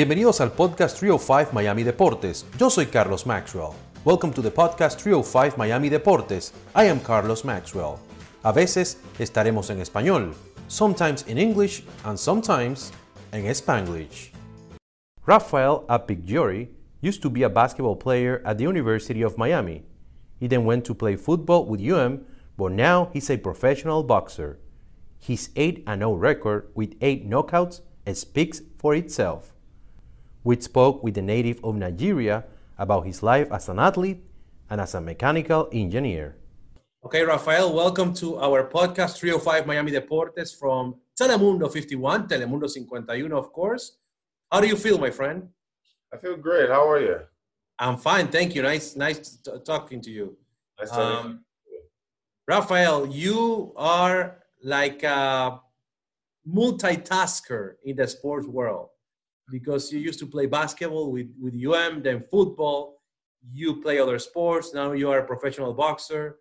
Bienvenidos al podcast 305 Miami Deportes. Yo soy Carlos Maxwell. Welcome to the podcast 305 Miami Deportes. I am Carlos Maxwell. A veces estaremos en español, sometimes in English and sometimes en Spanglish. Raphael Akpejiori used to be a basketball player at the University of Miami. He then went to play football with UM, but now he's a professional boxer. His 8 0 record with 8 knockouts speaks for itself. We spoke with the native of Nigeria about his life as an athlete and as a mechanical engineer. Okay, Raphael, welcome to our podcast 305 Miami Deportes from Telemundo 51, Telemundo 51, of course. How do you feel, my friend? I feel great. How are you? I'm fine, thank you. Nice, nice talking to you. Nice um, you. Raphael, you are like a multitasker in the sports world because you used to play basketball with, with UM, then football, you play other sports, now you are a professional boxer.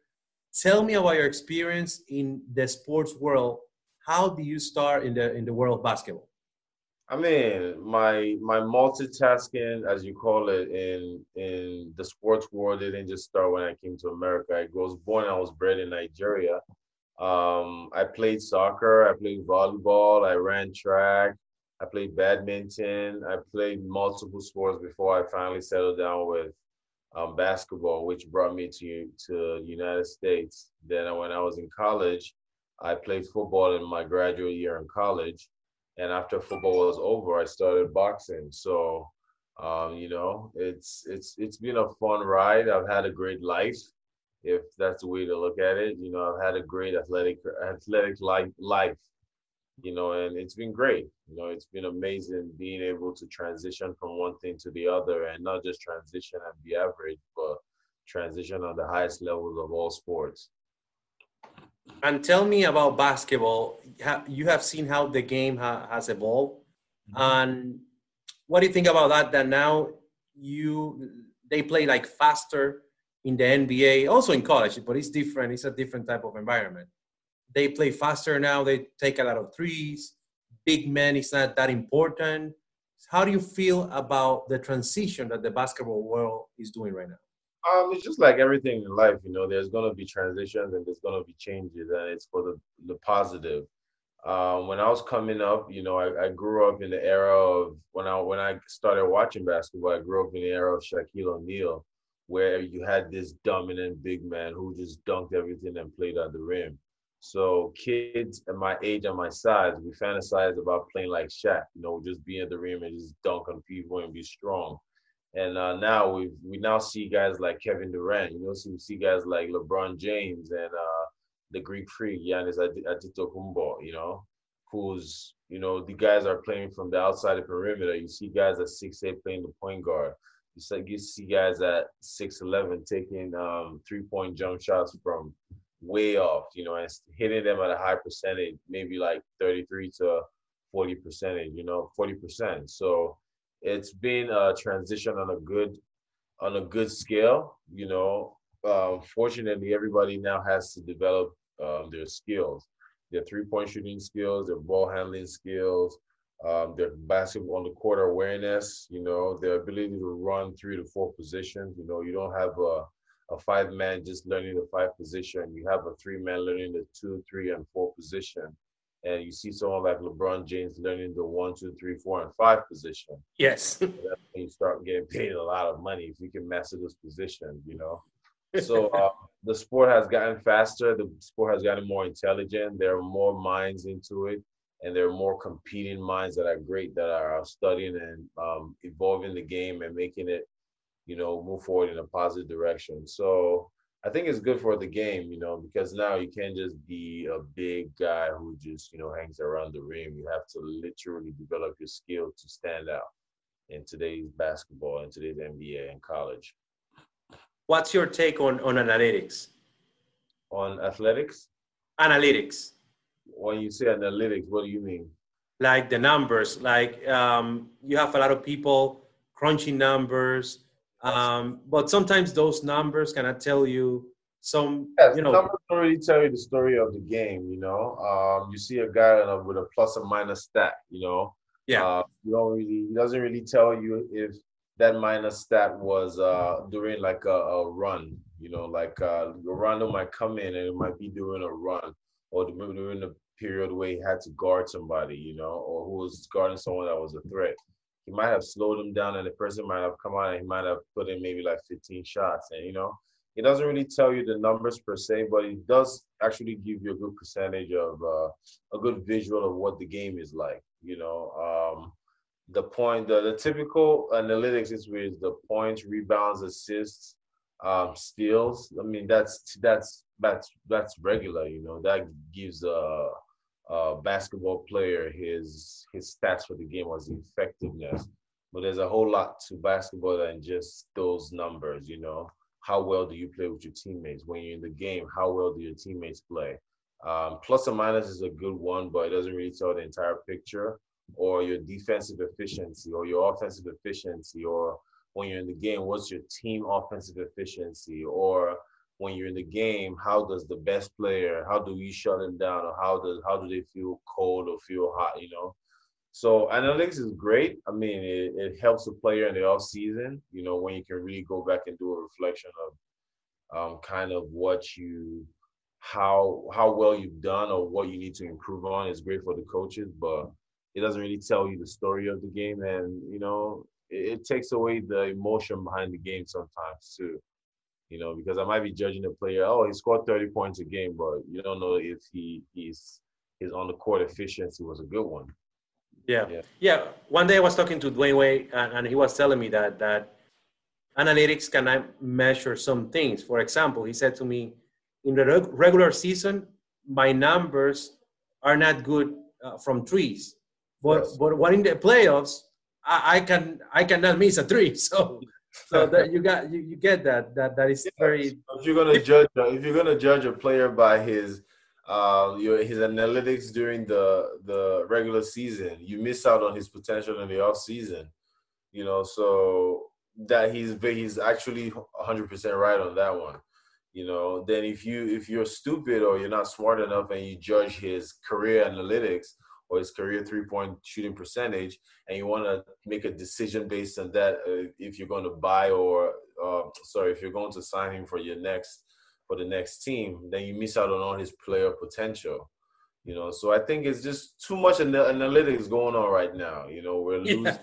Tell me about your experience in the sports world. How did you start in the in the world of basketball? I mean, my my multitasking, as you call it, in in the sports world didn't just start when I came to America. I was born, I was bred in Nigeria. Um, I played soccer, I played volleyball, I ran track, I played badminton. I played multiple sports before I finally settled down with um, basketball, which brought me to to United States. Then when I was in college, I played football in my graduate year in college, and after football was over, I started boxing. So, um, you know, it's it's it's been a fun ride. I've had a great life, if that's the way to look at it. You know, I've had a great athletic athletic life life you know, and it's been great. You know, it's been amazing being able to transition from one thing to the other and not just transition and be average, but transition on the highest levels of all sports. And tell me about basketball. You have seen how the game has evolved, mm-hmm. and what do you think about that? That now you they play like faster in the NBA, also in college, but it's different. It's a different type of environment they play faster now. They take a lot of threes. Big men is not that important. How do you feel about the transition that the basketball world is doing right now? Um, it's just like everything in life, you know. There's gonna be transitions and there's gonna be changes, and it's for the the positive. Um, when I was coming up, you know, I, I, grew up in the era of when I when I started watching basketball. I grew up in the era of Shaquille O'Neal, where you had this dominant big man who just dunked everything and played at the rim. So kids at my age and my size, we fantasize about playing like Shaq, you know, just be in the rim and just dunk on people and be strong. And uh, now we we now see guys like Kevin Durant, you know, so we see guys like LeBron James and uh, the Greek freak Giannis Antetokounmpo, you know, who's you know the guys are playing from the outside of the perimeter. You see guys at six eight playing the point guard. You see, you see guys at six eleven taking um, three point jump shots from way off, you know, and hitting them at a high percentage, maybe like 33 to 40 percentage, you know, 40 percent. So it's been a transition on a good on a good scale, you know. Um, fortunately, everybody now has to develop um, their skills, their three-point shooting skills, their ball handling skills, um, their basketball on the court awareness, you know, their ability to run three to four positions. You know, you don't have a a five man just learning the five position. You have a three man learning the two, three, and four position. And you see someone like LeBron James learning the one, two, three, four, and five position. Yes. that's when you start getting paid a lot of money if you can master those positions, you know. So uh, the sport has gotten faster. The sport has gotten more intelligent. There are more minds into it, and there are more competing minds that are great that are studying and um, evolving the game and making it you know, move forward in a positive direction. So I think it's good for the game, you know, because now you can't just be a big guy who just, you know, hangs around the rim. You have to literally develop your skill to stand out in today's basketball in today's NBA and college. What's your take on, on analytics? On athletics? Analytics. When you say analytics, what do you mean? Like the numbers, like um, you have a lot of people crunching numbers, um, but sometimes those numbers cannot tell you some, yes, you know. Numbers don't really tell you the story of the game, you know. Um, you see a guy with a plus or minus stat, you know. Yeah. Uh, you don't really, he doesn't really tell you if that minus stat was uh, during like a, a, run. You know, like uh, Rondo might come in and it might be during a run or during the period where he had to guard somebody, you know, or who was guarding someone that was a threat. He might have slowed him down and the person might have come out and he might have put in maybe like 15 shots. And, you know, it doesn't really tell you the numbers per se, but it does actually give you a good percentage of uh, a good visual of what the game is like. You know, um, the point, the, the typical analytics is with the points, rebounds, assists, um, steals. I mean, that's that's that's that's regular. You know, that gives a, a basketball player his his stats for the game was effectiveness. But there's a whole lot to basketball than just those numbers. You know, how well do you play with your teammates when you're in the game? How well do your teammates play? Um, plus or minus is a good one, but it doesn't really tell the entire picture or your defensive efficiency or your offensive efficiency or when you're in the game, what's your team offensive efficiency or when you're in the game, how does the best player, how do we shut them down or how does how do they feel cold or feel hot, you know? So analytics is great. I mean, it, it helps the player in the off season, you know, when you can really go back and do a reflection of um, kind of what you how how well you've done or what you need to improve on. It's great for the coaches, but it doesn't really tell you the story of the game, and you know, it, it takes away the emotion behind the game sometimes too. You know, because I might be judging a player, oh, he scored 30 points a game, but you don't know if he he's his on the court efficiency was a good one. Yeah. yeah. yeah. One day I was talking to Dwyane Wade, and, and he was telling me that that analytics can measure some things. For example, he said to me, in the regular season, my numbers are not good uh, from trees, but yes. but when in the playoffs, I, I, can I cannot miss a three. So so that you got you, you get that that that is very. If you're gonna judge if you're gonna judge a player by his uh, your his analytics during the the regular season, you miss out on his potential in the off season. You know, so that he's he's actually 100% right on that one. You know, then if you if you're stupid or you're not smart enough and you judge his career analytics or his career three point shooting percentage, and you want to make a decision based on that, uh, if you're going to buy or uh, sorry, if you're going to sign him for your next for the next team, then you miss out on all his player potential. You know, so I think it's just too much analytics going on right now. You know, we're losing, yeah.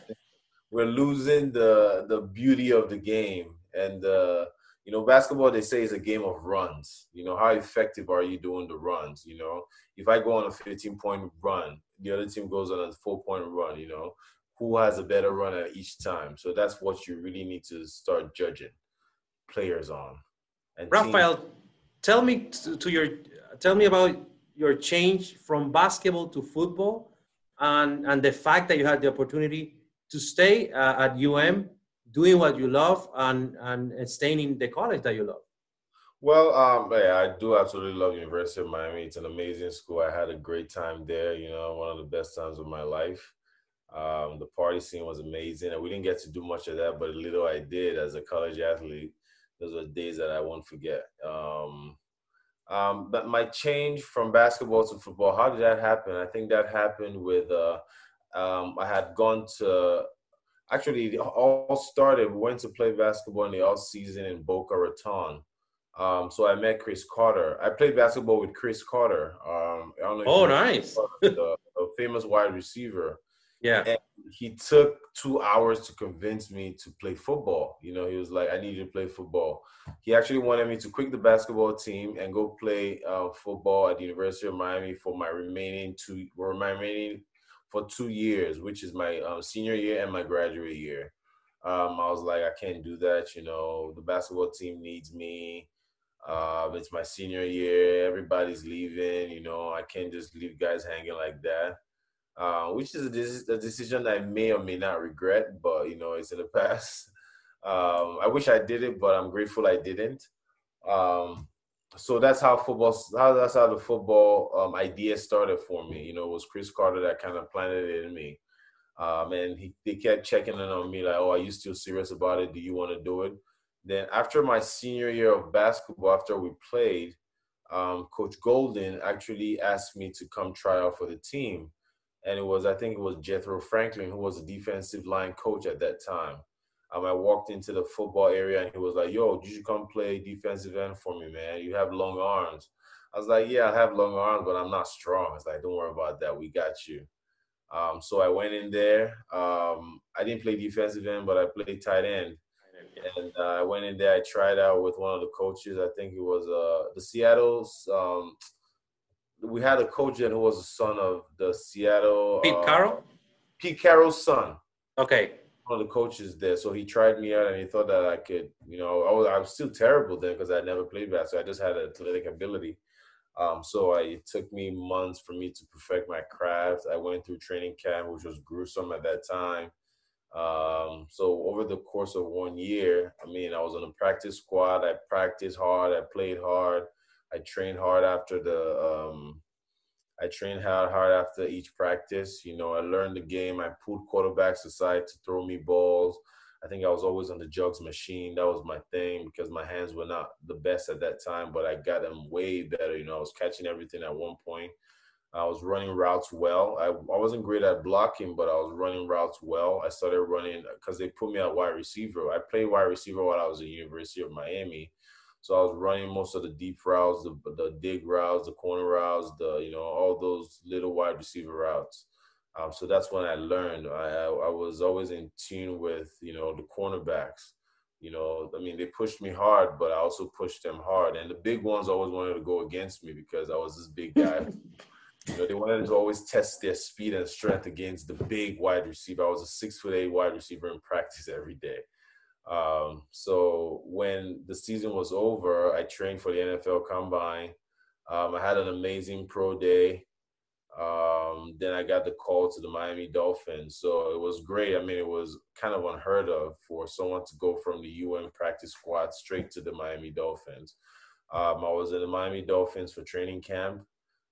we're losing the the beauty of the game, and uh, you know, basketball they say is a game of runs. You know, how effective are you doing the runs? You know, if I go on a 15 point run, the other team goes on a four point run. You know, who has a better run at each time? So that's what you really need to start judging players on. And Raphael, teams. tell me to, to, your tell me about your change from basketball to football, and and the fact that you had the opportunity to stay uh, at UM, doing what you love, and and staying in the college that you love. Well, um, yeah, I do absolutely love University of Miami. It's an amazing school. I had a great time there. You know, one of the best times of my life. Um, the party scene was amazing, and we didn't get to do much of that, but a little I did as a college athlete those are days that I won't forget. Um, um, but my change from basketball to football, how did that happen? I think that happened with uh, um, I had gone to actually it all started. We went to play basketball in the off season in Boca Raton. Um, so I met Cris Carter. I played basketball with Cris Carter. Um, oh, nice! the, the famous wide receiver. Yeah. And he took two hours to convince me to play football. You know, he was like, I need you to play football. He actually wanted me to quit the basketball team and go play uh, football at the University of Miami for my remaining two, or my remaining for two years, which is my um, senior year and my graduate year. Um, I was like, I can't do that. You know, the basketball team needs me. Uh, it's my senior year. Everybody's leaving. You know, I can't just leave guys hanging like that uh, which is a, a, decision I may or may not regret, but you know, it's in the past. Um, I wish I did it, but I'm grateful I didn't. Um, so that's how football. How that's how the football um, idea started for me. You know, it was Cris Carter that kind of planted it in me. Um, and he, they kept checking in on me like, "Oh, are you still serious about it? Do you want to do it?" Then after my senior year of basketball, after we played, um, Coach Golden actually asked me to come try out for the team and it was I think it was Jethro Franklin who was a defensive line coach at that time. Um, I walked into the football area and he was like, "Yo, you should come play defensive end for me, man. You have long arms." I was like, "Yeah, I have long arms, but I'm not strong." It's like, "Don't worry about that. We got you." Um, so I went in there. Um, I didn't play defensive end, but I played tight end. And uh, I went in there. I tried out with one of the coaches. I think it was uh, the Seattle's. Um, we had a coach then who was the son of the Seattle. Pete uh, Carroll. Pete Carroll's son. Okay. One of the coaches there, so he tried me out, and he thought that I could. You know, I was I was still terrible then because I never played basketball. So I just had athletic ability. Um, so I, it took me months for me to perfect my craft. I went through training camp, which was gruesome at that time. Um, so over the course of one year, I mean, I was on a practice squad. I practiced hard. I played hard. I trained hard after the. Um, I trained hard hard after each practice. You know, I learned the game. I pulled quarterbacks aside to throw me balls. I think I was always on the jugs machine. That was my thing because my hands were not the best at that time, but I got them way better. You know, I was catching everything at one point. I was running routes well. I, I wasn't great at blocking, but I was running routes well. I started running because they put me at wide receiver. I played wide receiver while I was at University of Miami. So I was running most of the deep routes, the, the dig routes, the corner routes, the you know all those little wide receiver routes. Um, so that's when I learned. I, I was always in tune with you know the cornerbacks. You know, I mean, they pushed me hard, but I also pushed them hard. And the big ones always wanted to go against me because I was this big guy. you know, they wanted to always test their speed and strength against the big wide receiver. I was a six foot eight wide receiver in practice every day. Um, so when the season was over, I trained for the NFL Combine. Um, I had an amazing pro day. Um, then I got the call to the Miami Dolphins. So it was great. I mean, it was kind of unheard of for someone to go from the UN practice squad straight to the Miami Dolphins. Um, I was in the Miami Dolphins for training camp.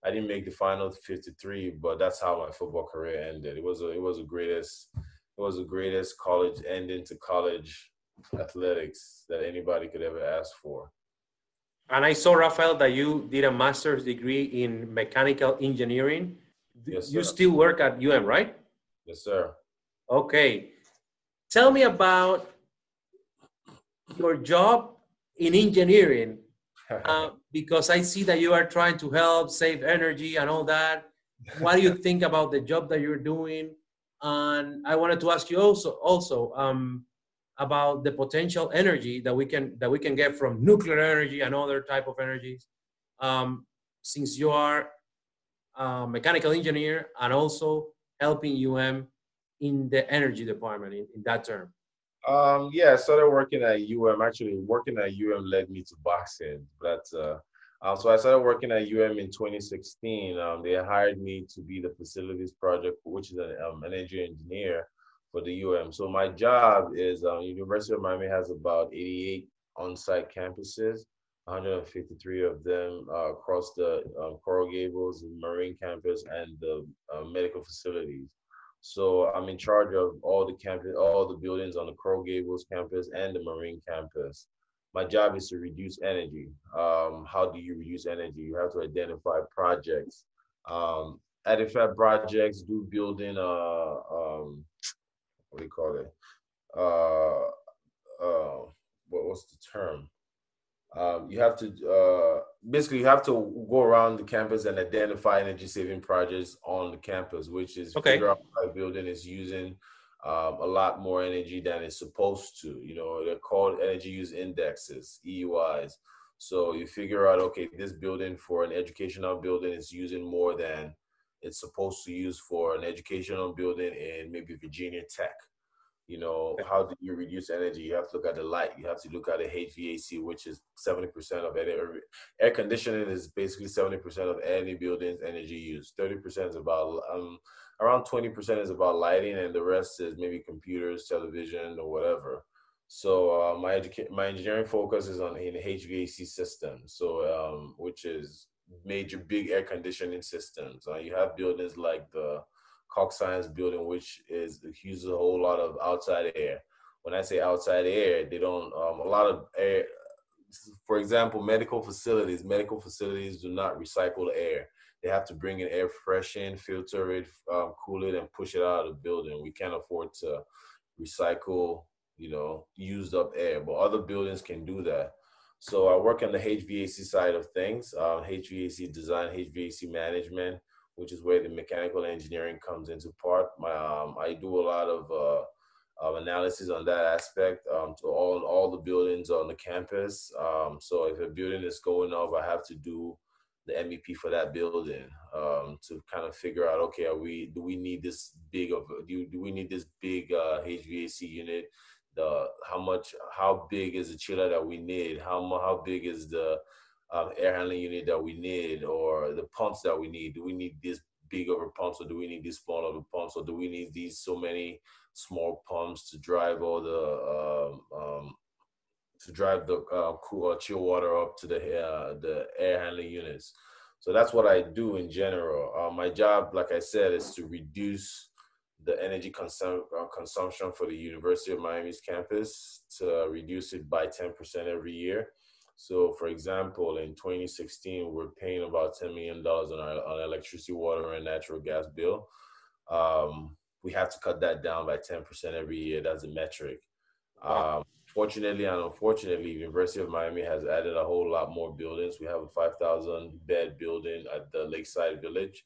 I didn't make the final 53, but that's how my football career ended. It was a, it was the greatest it was the greatest college ending to college athletics that anybody could ever ask for. And I saw, Raphael, that you did a master's degree in mechanical engineering. Yes, you still work at UM, right? Yes, sir. Okay. Tell me about your job in engineering, uh, because I see that you are trying to help save energy and all that. What do you think about the job that you're doing? And I wanted to ask you also, also, um, about the potential energy that we can that we can get from nuclear energy and other type of energies. Um, since you are a mechanical engineer and also helping UM in the energy department in, in that term. Um, yeah, I started working at UM. Actually, working at UM led me to boxing. But uh, uh, so I started working at UM in 2016. Um, they hired me to be the facilities project, which is an um, energy engineer for the UM. So my job is uh, University of Miami has about 88 on-site campuses, 153 of them uh, across the um, Coral Gables, Marine campus, and the uh, medical facilities. So I'm in charge of all the campus, all the buildings on the Coral Gables campus and the Marine campus. My job is to reduce energy. Um, how do you reduce energy? You have to identify projects, um, identify projects, do building uh, um, what do you call it? Uh, uh, what, what's the term? Um, you have to uh, basically you have to go around the campus and identify energy saving projects on the campus, which is okay. figure out how the building is using um, a lot more energy than it's supposed to. You know, they're called energy use indexes, EUIs. So you figure out, okay, this building for an educational building is using more than it's supposed to use for an educational building in maybe Virginia Tech. You know, how do you reduce energy? You have to look at the light. You have to look at the HVAC, which is 70% of any, air conditioning is basically 70% of any building's energy use. 30% is about, um, around 20% is about lighting and the rest is maybe computers, television or whatever. So uh, my educa- my engineering focus is on in HVAC systems. So um, which is major big air conditioning systems. Uh, you have buildings like the Cox Science building, which is uses a whole lot of outside air. When I say outside air, they don't um, a lot of air for example, medical facilities. Medical facilities do not recycle air. They have to bring in air fresh in, filter it, um, cool it, and push it out of the building. We can't afford to recycle, you know, used up air, but other buildings can do that. So I work on the HVAC side of things, uh, HVAC design, HVAC management, which is where the mechanical engineering comes into part. My, um, I do a lot of uh, analysis on that aspect um, to all all the buildings on the campus. Um, so if a building is going up, I have to do the MEP for that building um, to kind of figure out, okay, are we do we need this big of do, do we need this big uh, HVAC unit? The how much how big is the chiller that we need? How how big is the um, air handling unit that we need, or the pumps that we need? Do we need this big of a pump or do we need this small of a pumps, or do we need these so many small pumps to drive all the um, um, to drive the uh, cool uh, chill water up to the uh, the air handling units. So that's what I do in general. Uh, my job, like I said, is to reduce the energy consum- uh, consumption for the University of Miami's campus to reduce it by 10% every year. So, for example, in 2016, we're paying about $10 million on our on electricity, water, and natural gas bill. Um, we have to cut that down by 10% every year. That's a metric. Um, fortunately and unfortunately, University of Miami has added a whole lot more buildings. We have a 5,000 bed building at the Lakeside Village.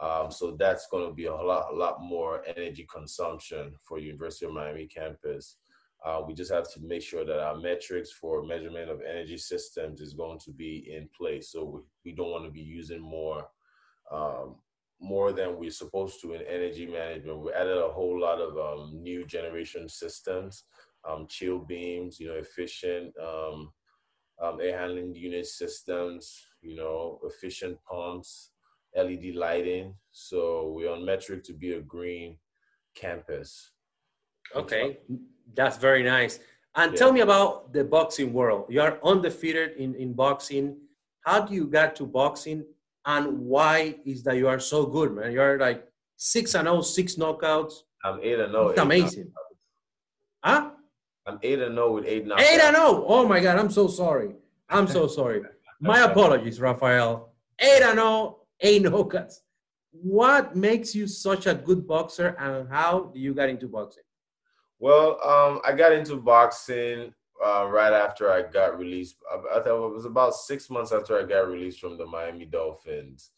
Um, so that's going to be a lot, a lot more energy consumption for University of Miami campus. Uh, we just have to make sure that our metrics for measurement of energy systems is going to be in place. So we, we don't want to be using more um, more than we're supposed to in energy management. We added a whole lot of um, new generation systems, um, chill beams, you know, efficient um, um air handling unit systems, you know, efficient pumps, LED lighting. So we're on metric to be a green campus. Okay, mm-hmm. that's very nice. And yeah. tell me about the boxing world. You are undefeated in, in boxing. How do you get to boxing and why is that you are so good, man? You're like six and oh, six knockouts. I'm eight and zero. Oh, it's amazing. Knockouts. Huh? I'm eight and zero oh with eight knockouts. Eight and zero. Oh my God, I'm so sorry. I'm so sorry. My apologies, Raphael. Eight and zero, eight knockouts. What makes you such a good boxer, and how do you get into boxing? Well, um, I got into boxing uh, right after I got released. I, I thought it was about six months after I got released from the Miami Dolphins.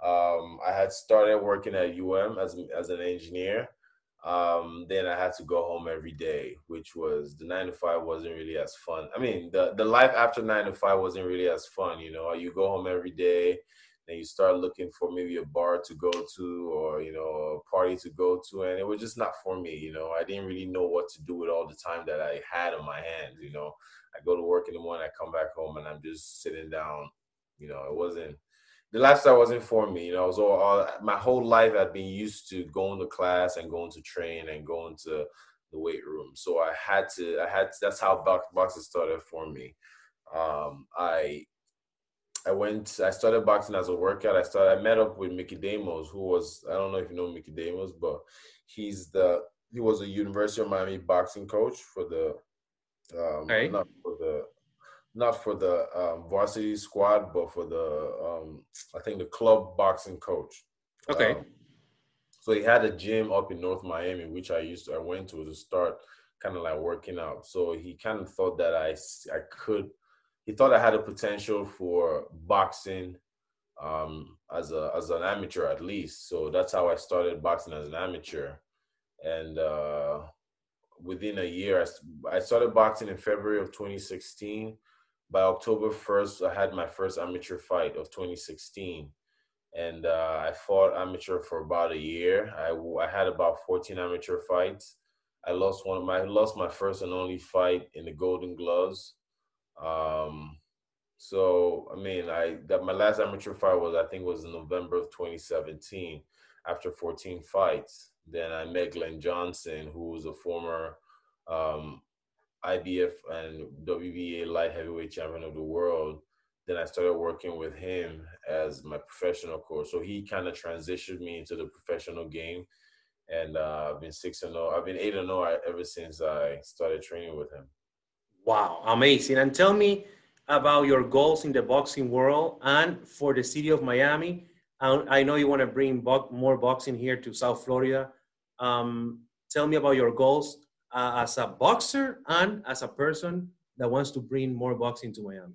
Um, I had started working at UM as as an engineer. Um, then I had to go home every day, which was the nine to five wasn't really as fun. I mean, the the life after nine to five wasn't really as fun. You know, you go home every day then you start looking for maybe a bar to go to or you know a party to go to and it was just not for me you know. I didn't really know what to do with all the time that i had on my hands you know. I go to work in the morning i come back home and i'm just sitting down you know. It wasn't the lifestyle wasn't for me you know. I was all, all my whole life i've been used to going to class and going to train and going to the weight room. So i had to i had to, that's how box, boxing started for me. Um, i I went. I started boxing as a workout. I started. I met up with Mickey Damos, who was I don't know if you know Mickey Damos, but he's the he was a University of Miami boxing coach for the um, okay. not for the not for the um, varsity squad, but for the um, I think the club boxing coach. Okay. Um, so he had a gym up in North Miami, which I used to I went to to start kind of like working out. So he kind of thought that I I could he thought I had a potential for boxing um, as a as an amateur at least. So that's how I started boxing as an amateur, and uh, within a year, I, I started boxing in February of 2016. By October 1st, I had my first amateur fight of 2016 and uh, I fought amateur for about a year. I, I had about 14 amateur fights. I lost one of my I lost my first and only fight in the Golden Gloves. Um, so I mean, I that my last amateur fight was I think was in November of 2017. After 14 fights, then I met Glen Johnson, who was a former um, IBF and WBA light heavyweight champion of the world. Then I started working with him as my professional coach. So he kind of transitioned me into the professional game, and uh, I've been six and zero. Oh, I've been eight and zero oh ever since I started training with him. Wow, amazing. And tell me, about your goals in the boxing world and for the city of Miami. I know you want to bring more boxing here to South Florida. Um, tell me about your goals uh, as a boxer and as a person that wants to bring more boxing to Miami.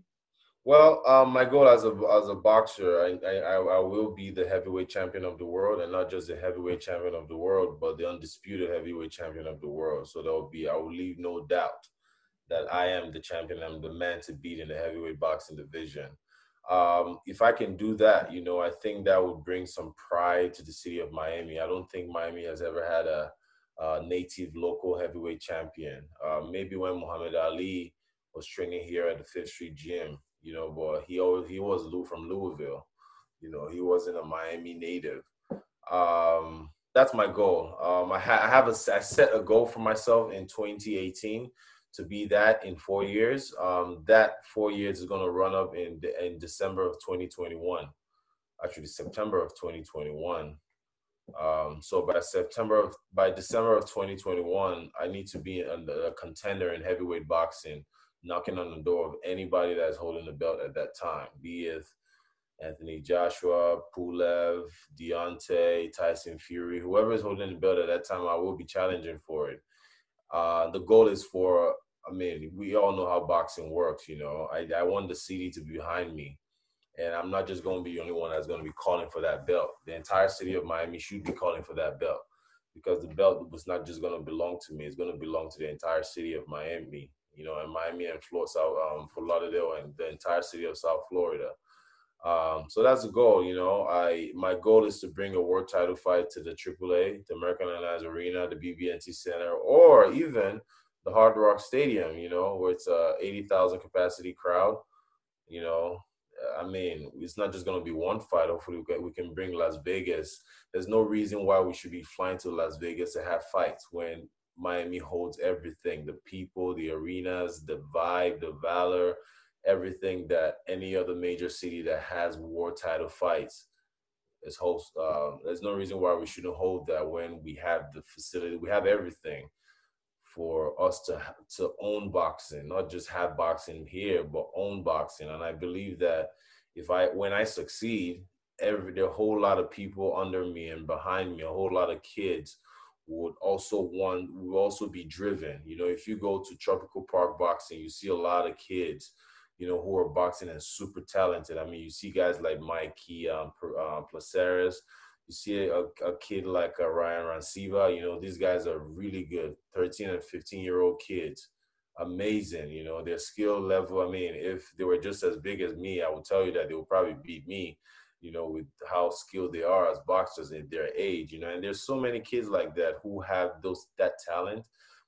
Well, um, my goal as a as a boxer, I, I I will be the heavyweight champion of the world, and not just the heavyweight champion of the world, but the undisputed heavyweight champion of the world. So there will be, I will leave no doubt that I am the champion. I'm the man to beat in the heavyweight boxing division. Um, if I can do that, you know, I think that would bring some pride to the city of Miami. I don't think Miami has ever had a, a native local heavyweight champion. Um, maybe when Muhammad Ali was training here at the Fifth Street Gym, you know, but he always he was from Louisville. You know, he wasn't a Miami native. Um, that's my goal. Um, I, ha- I have a I set a goal for myself in 2018 to be that in four years. Um, that four years is going to run up in in December of 2021, actually September of 2021. Um, so by September of by December of 2021, I need to be a, contender in heavyweight boxing, knocking on the door of anybody that's holding the belt at that time, be it Anthony Joshua, Pulev, Deontay, Tyson Fury, whoever is holding the belt at that time, I will be challenging for it. Uh, the goal is for I mean, we all know how boxing works, you know. I, I want the city to be behind me. And I'm not just going to be the only one that's going to be calling for that belt. The entire city of Miami should be calling for that belt because the belt was not just going to belong to me. It's going to belong to the entire city of Miami, you know, and Miami and Florida, South, um, Fort Lauderdale and the entire city of South Florida. Um, so that's the goal, you know. I my goal is to bring a world title fight to the AAA, the American Airlines Arena, the BB&T Center, or even the Hard Rock Stadium, you know, where it's a 80,000 capacity crowd. You know, I mean, it's not just going to be one fight. Hopefully, we can bring Las Vegas. There's no reason why we should be flying to Las Vegas to have fights when Miami holds everything the people, the arenas, the vibe, the valor, everything that any other major city that has war title fights is host. Um, there's no reason why we shouldn't hold that when we have the facility, we have everything for us to to own boxing, not just have boxing here, but own boxing. And I believe that if I when I succeed, every there a whole lot of people under me and behind me, a whole lot of kids would also want would also be driven. You know, if you go to Tropical Park Boxing, you see a lot of kids, you know, who are boxing and super talented. I mean, you see guys like Mikey um, uh, Placeres, you see a, a kid like uh, Ryan Ranciva, you know, these guys are really good, 13 and 15 year old kids. Amazing, you know, their skill level. I mean, if they were just as big as me, I would tell you that they would probably beat me, you know, with how skilled they are as boxers at their age, you know. And there's so many kids like that who have those that talent,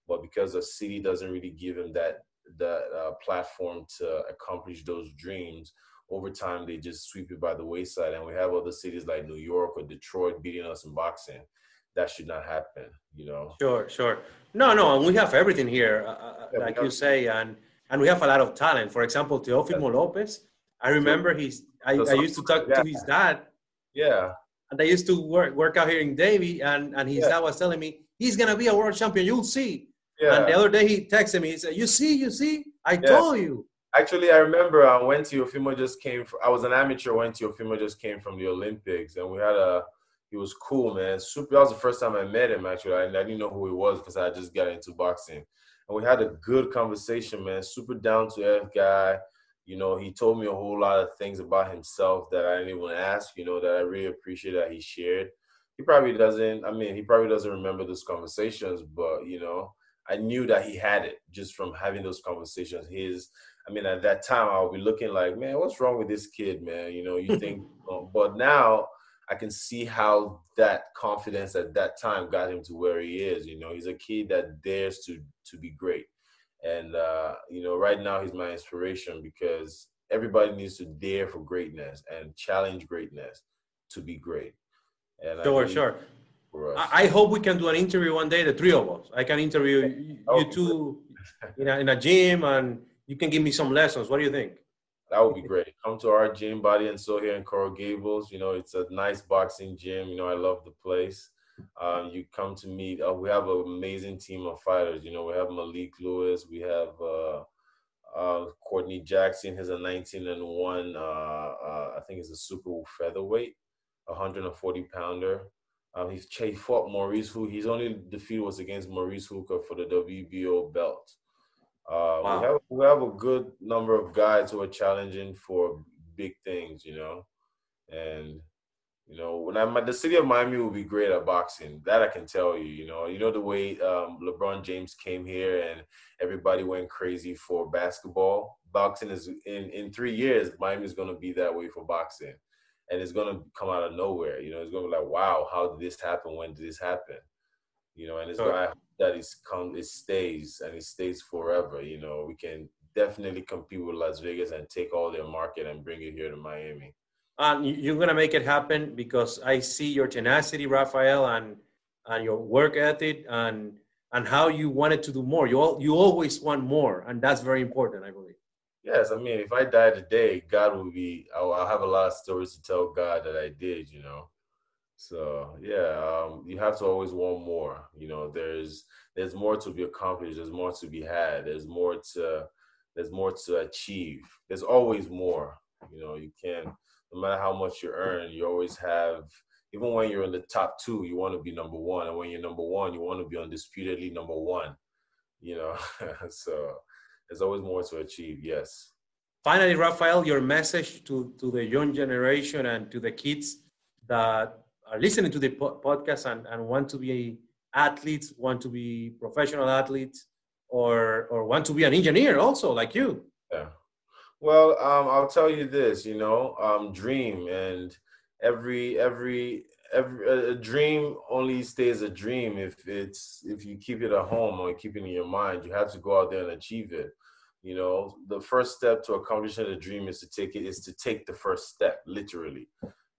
but because the city doesn't really give them that that uh, platform to accomplish those dreams, over time they just sweep it by the wayside. And we have other cities like new york or detroit beating us in boxing. That should not happen you know? Sure sure. No no and we have everything here uh, uh yeah, like you say and and we have a lot of talent. For example teofimo yeah. lopez i remember he's I, I used to talk yeah. to his dad. Yeah. And i used to work work out here in davie and and his dad was telling me he's gonna be a world champion. You'll see yeah. and the other day he texted me he said you see you see i told you Actually, I remember uh, I went to Teofimo just came. From, I was an amateur when Teofimo just came from the Olympics, and we had a. He was cool, man. Super. That was the first time I met him. Actually, I, I didn't know who he was because I just got into boxing, and we had a good conversation, man. Super down to earth guy. You know, he told me a whole lot of things about himself that I didn't even ask. You know, that I really appreciate that he shared. He probably doesn't. I mean, he probably doesn't remember those conversations, but you know, I knew that he had it just from having those conversations. His I mean, at that time, I'll be looking like, man, what's wrong with this kid, man? You know, you think, um, but now I can see how that confidence at that time got him to where he is. You know, he's a kid that dares to to be great, and uh, you know, right now he's my inspiration because everybody needs to dare for greatness and challenge greatness to be great. And sure, sure. I, I, hope we can do an interview one day, the three of us. I can interview you, you two in a, in a gym and you can give me some lessons. What do you think? That would be great. Come to our gym, Body and Soul here in Coral Gables. You know, it's a nice boxing gym. You know, I love the place. Um, you come to meet. Uh, we have an amazing team of fighters. You know, we have Malik Lewis. We have uh, Uh, Courtney Jackson He's a 19 and one. Uh, uh, I think it's a super featherweight, 140 pounder. Um, he's he fought Maurice Hooker. His only defeat was against Maurice Hooker for the WBO belt. Uh, wow. we have we have a good number of guys who are challenging for big things, you know, and you know when I'm at the city of Miami will be great at boxing. That I can tell you. You know, you know the way um, LeBron James came here and everybody went crazy for basketball. Boxing is in in three years. Miami is going to be that way for boxing and it's gonna come out of nowhere. You know, it's gonna be like, wow, how did this happen? When did this happen? You know, and it's gonna that it's come, it stays and it stays forever. You know, we can definitely compete with Las Vegas and take all their market and bring it here to Miami. And you're gonna make it happen because I see your tenacity, Raphael, and and your work ethic and and how you wanted to do more. You all, you always want more, and that's very important, I believe. Yes, I mean, if I die today, God will be. I'll, I'll, have a lot of stories to tell God that I did. You know, so yeah, um, you have to always want more. You know, there's there's more to be accomplished. There's more to be had. There's more to there's more to achieve. There's always more. You know, you can no matter how much you earn, you always have. Even when you're in the top two, you want to be number one, and when you're number one, you want to be undisputedly number one. You know, so there's always more to achieve. Yes. Finally, Raphael, your message to, to the young generation and to the kids that are listening to the po- podcast and, and want to be athletes, want to be professional athletes, or or want to be an engineer also, like you. Yeah. Well, um, I'll tell you this, you know, um, dream and every every every a dream only stays a dream if it's if you keep it at home or keep it in your mind. You have to go out there and achieve it. You know, the first step to accomplishing a dream is to take it is to take the first step, literally.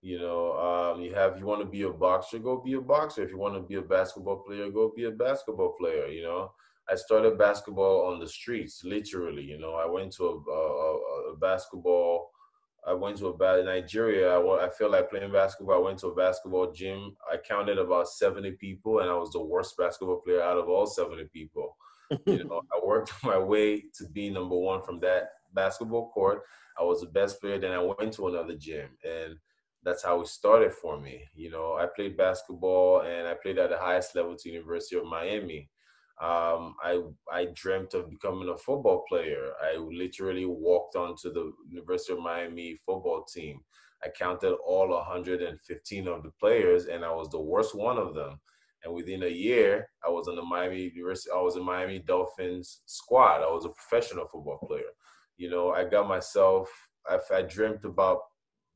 You know, um, you have you want to be a boxer, go be a boxer. If you want to be a basketball player, go be a basketball player. You know, I started basketball on the streets, literally. You know, I went to a, a, a basketball. I went to a bad Nigeria. I, I feel like playing basketball. I went to a basketball gym. I counted about 70 people, and I was the worst basketball player out of all 70 people you know, I worked my way to be number one from that basketball court. I was the best player. Then I went to another gym, and that's how it started for me. You know, I played basketball, and I played at the highest level to University of Miami. Um, I I dreamt of becoming a football player. I literally walked onto the University of Miami football team. I counted all 115 of the players, and I was the worst one of them. And within a year, I was in the Miami University. I was in Miami Dolphins squad. I was a professional football player. You know, I got myself. I, I dreamt about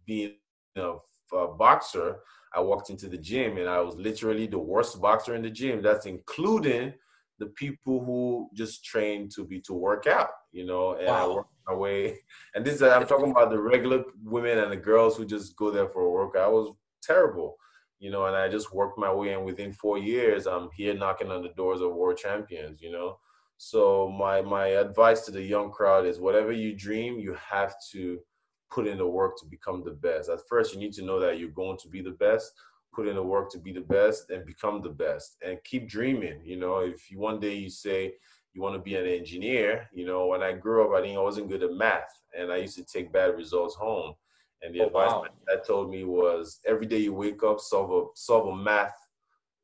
being a, a boxer. I walked into the gym and I was literally the worst boxer in the gym. That's including the people who just train to be to work out. You know, and wow. I worked my way. And this is I'm talking about the regular women and the girls who just go there for a workout. I was terrible you know, and I just worked my way in within four years, I'm here knocking on the doors of world champions, you know. So my my advice to the young crowd is whatever you dream, you have to put in the work to become the best. At first, you need to know that you're going to be the best, put in the work to be the best and become the best and keep dreaming. You know, if you one day you say you want to be an engineer, you know, when I grew up, I think I wasn't good at math and I used to take bad results home. And the oh, advice wow. my dad told me was every day you wake up, solve a solve a math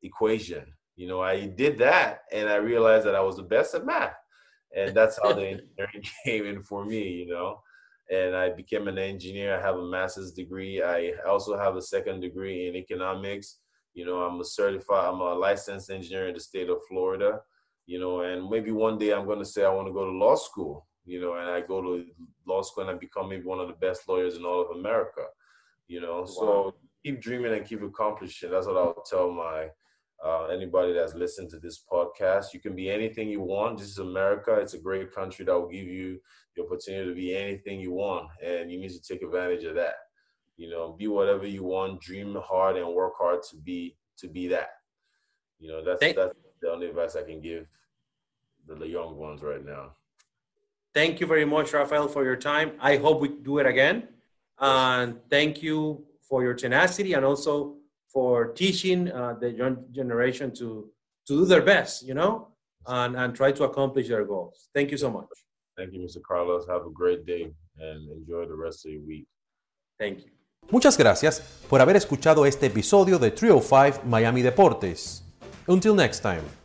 equation. You know, I did that and I realized that I was the best at math. And that's how the engineering came in for me, you know. And I became an engineer. I have a master's degree. I also have a second degree in economics. You know, I'm a certified, I'm a licensed engineer in the state of Florida. You know, and maybe one day I'm going to say I want to go to law school you know, and I go to law school and I become maybe one of the best lawyers in all of America, you know. Wow. So keep dreaming and keep accomplishing. That's what I'll tell my uh, anybody that's listened to this podcast. You can be anything you want. This is America. It's a great country that will give you the opportunity to be anything you want, and you need to take advantage of that. You know, be whatever you want. Dream hard and work hard to be to be that. You know, that's Thank- that's the only advice I can give the, the young ones right now. Thank you very much, Raphael, for your time. I hope we do it again. And thank you for your tenacity and also for teaching uh, the young generation to, to do their best, you know, and, and try to accomplish their goals. Thank you so much. Thank you, Mr. Carlos. Have a great day and enjoy the rest of your week. Thank you. Muchas gracias por haber escuchado este episodio de 305 Miami Deportes. Until next time.